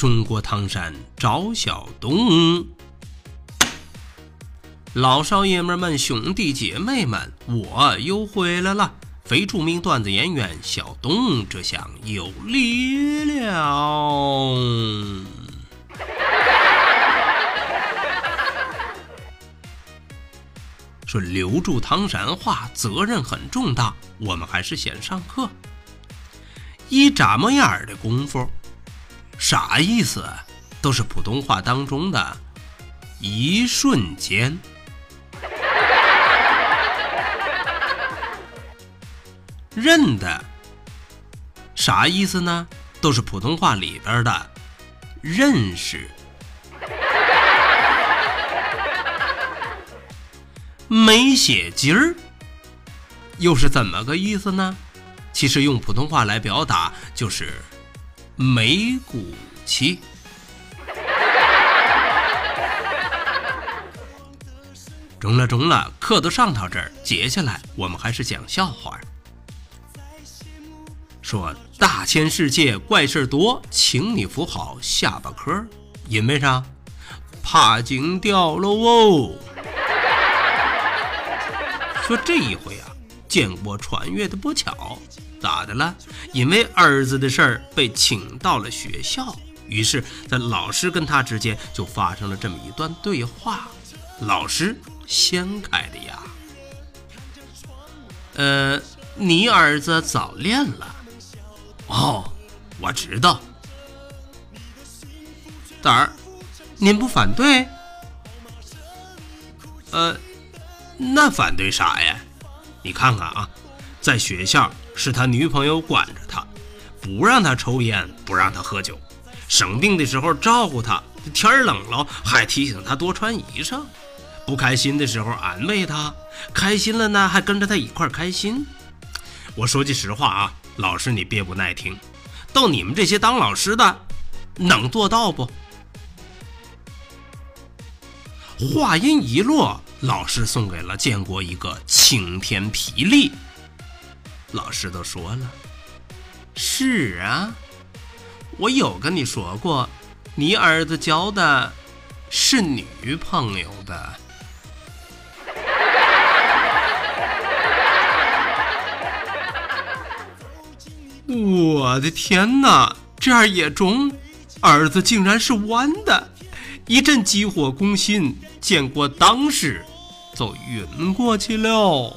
中国唐山赵小东，老少爷们们、兄弟姐妹们，我又回来了！非著名段子演员小东，这下有力了。说留住唐山话，责任很重大，我们还是先上课。一眨么眼的功夫。啥意思？都是普通话当中的一瞬间。认的啥意思呢？都是普通话里边的认识。没血筋儿又是怎么个意思呢？其实用普通话来表达就是。没骨气。中了中了，课都上到这儿，接下来我们还是讲笑话。说大千世界怪事多，请你扶好下巴颏，因为啥？怕惊掉了哦。说这一回啊，见过穿越的不巧。咋的了？因为儿子的事儿被请到了学校，于是，在老师跟他之间就发生了这么一段对话。老师掀开的呀，呃，你儿子早恋了。哦，我知道。咋儿？您不反对？呃，那反对啥呀？你看看啊，在学校。是他女朋友管着他，不让他抽烟，不让他喝酒，生病的时候照顾他，天冷了还提醒他多穿衣裳，不开心的时候安慰他，开心了呢还跟着他一块开心。我说句实话啊，老师你别不耐听，到你们这些当老师的能做到不？话音一落，老师送给了建国一个晴天霹雳。老师都说了，是啊，我有跟你说过，你儿子交的是女朋友的。我的天哪，这样也中？儿子竟然是弯的！一阵急火攻心，建国当时都晕过去了。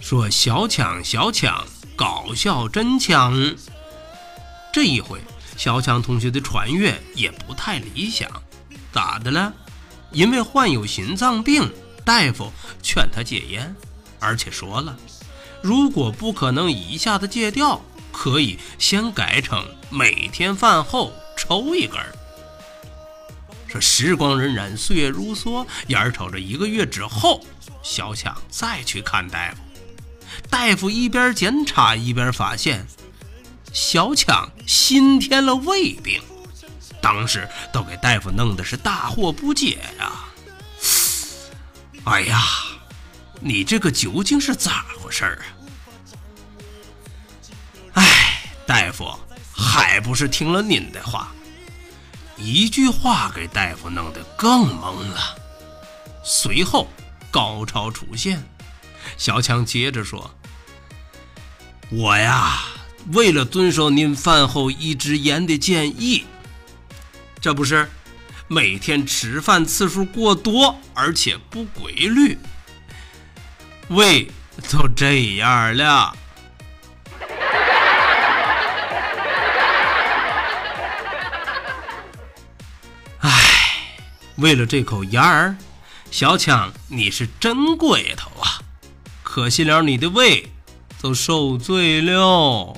说小强小强搞笑真强，这一回小强同学的穿越也不太理想，咋的了？因为患有心脏病，大夫劝他戒烟，而且说了，如果不可能一下子戒掉，可以先改成每天饭后抽一根。说时光荏苒，岁月如梭，眼瞅着一个月之后，小强再去看大夫。大夫一边检查一边发现，小强新添了胃病，当时都给大夫弄的是大惑不解呀！哎呀，你这个究竟是咋回事儿啊？哎，大夫还不是听了您的话，一句话给大夫弄得更懵了。随后高潮出现。小强接着说：“我呀，为了遵守您饭后一支烟的建议，这不是每天吃饭次数过多，而且不规律，胃都这样了。哎，为了这口烟儿，小强你是真贵头啊！”可惜了你的胃，都受罪了。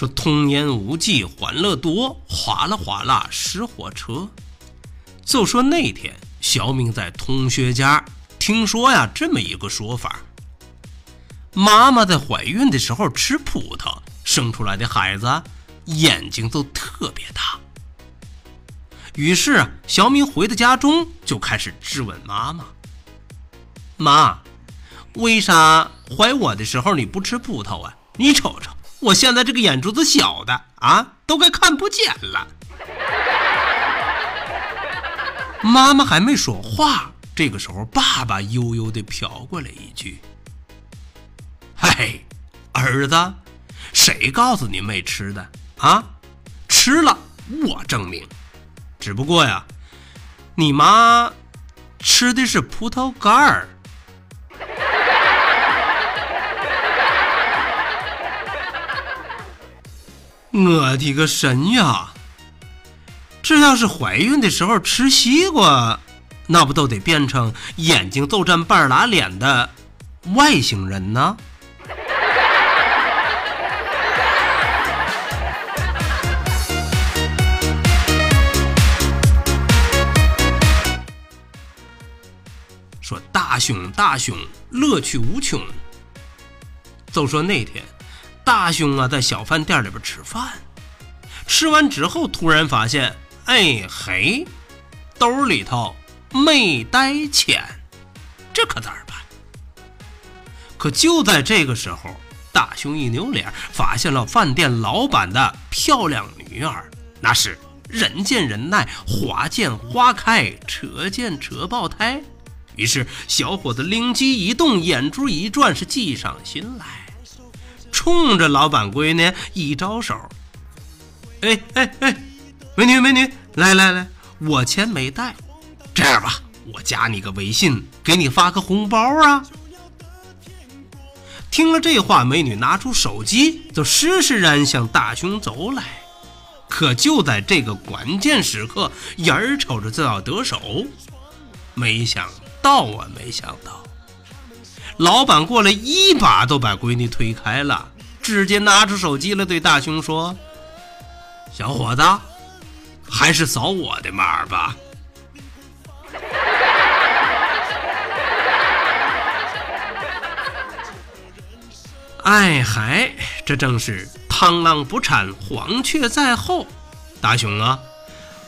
说童言无忌，欢乐多，哗啦哗啦是火车。就说那天，小明在同学家听说呀，这么一个说法：妈妈在怀孕的时候吃葡萄，生出来的孩子眼睛都特别大。于是啊，小明回到家中就开始质问妈妈：“妈，为啥怀我的时候你不吃葡萄啊？你瞅瞅。”我现在这个眼珠子小的啊，都该看不见了。妈妈还没说话，这个时候爸爸悠悠地飘过来一句：“嘿，儿子，谁告诉你没吃的啊？吃了，我证明。只不过呀，你妈吃的是葡萄干儿。”我的个神呀！这要是怀孕的时候吃西瓜，那不都得变成眼睛都占半拉脸的外星人呢？说大熊大熊，乐趣无穷。就说那天。大雄啊，在小饭店里边吃饭，吃完之后突然发现，哎嘿，兜里头没带钱，这可咋办？可就在这个时候，大雄一扭脸，发现了饭店老板的漂亮女儿，那是人见人爱，花见花开，车见车爆胎。于是小伙子灵机一动，眼珠一转，是计上心来。冲着老板闺女一招手，哎哎哎，美女美女，来来来，我钱没带，这样吧，我加你个微信，给你发个红包啊。听了这话，美女拿出手机，就施施然向大雄走来。可就在这个关键时刻，眼瞅着就要得手，没想到啊，没想到。老板过来一把都把闺女推开了，直接拿出手机来对大雄说：“小伙子，还是扫我的码吧。”哎嗨，这正是螳螂捕蝉，黄雀在后。大雄啊，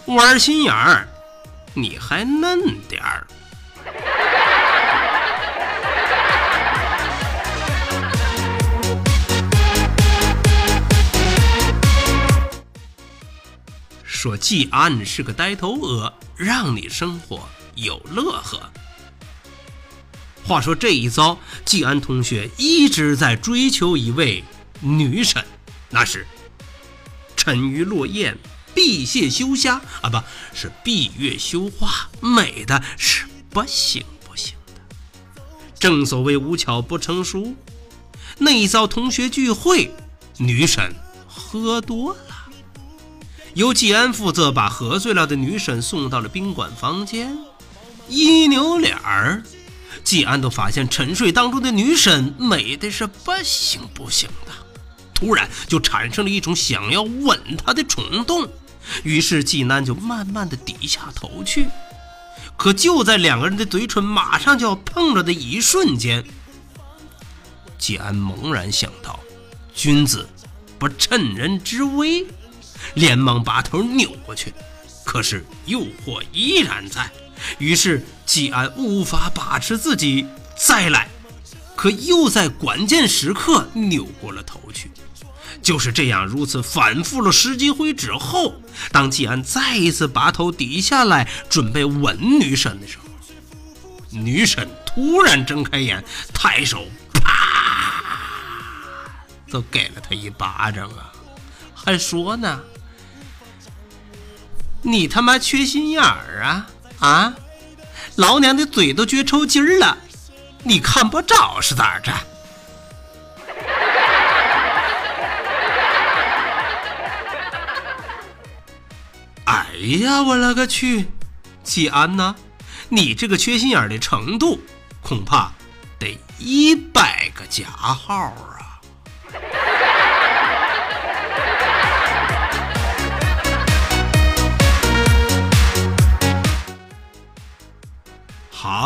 玩心眼儿，你还嫩点儿。说季安是个呆头鹅，让你生活有乐呵。话说这一遭，季安同学一直在追求一位女神，那是沉鱼落雁、闭月羞虾啊，不是闭月羞花，美的是不行不行的。正所谓无巧不成书，那一遭同学聚会，女神喝多了。由季安负责把喝醉了的女神送到了宾馆房间，一扭脸儿，季安都发现沉睡当中的女神美的是不行不行的，突然就产生了一种想要吻她的冲动，于是季安就慢慢的低下头去，可就在两个人的嘴唇马上就要碰着的一瞬间，季安猛然想到，君子不趁人之危。连忙把头扭过去，可是诱惑依然在，于是季安无法把持自己，再来，可又在关键时刻扭过了头去。就是这样，如此反复了十几回之后，当季安再一次把头低下来准备吻女神的时候，女神突然睁开眼，抬手啪，就给了他一巴掌啊，还说呢。你他妈缺心眼儿啊啊！老娘的嘴都撅抽筋儿了，你看不着是咋着？哎呀，我勒个去！季安呐，你这个缺心眼的程度，恐怕得一百个加号啊！